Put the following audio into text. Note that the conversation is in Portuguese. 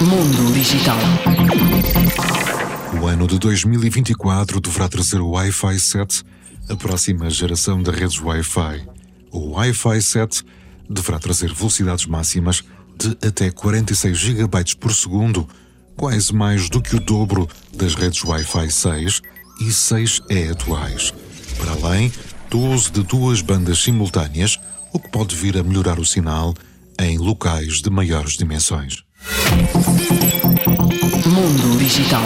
Mundo Digital. O ano de 2024 deverá trazer o Wi-Fi 7, a próxima geração de redes Wi-Fi. O Wi-Fi 7 deverá trazer velocidades máximas de até 46 GB por segundo, quase mais do que o dobro das redes Wi-Fi 6 e 6E atuais. Para além do uso de duas bandas simultâneas, o que pode vir a melhorar o sinal em locais de maiores dimensões. Mundo Digital.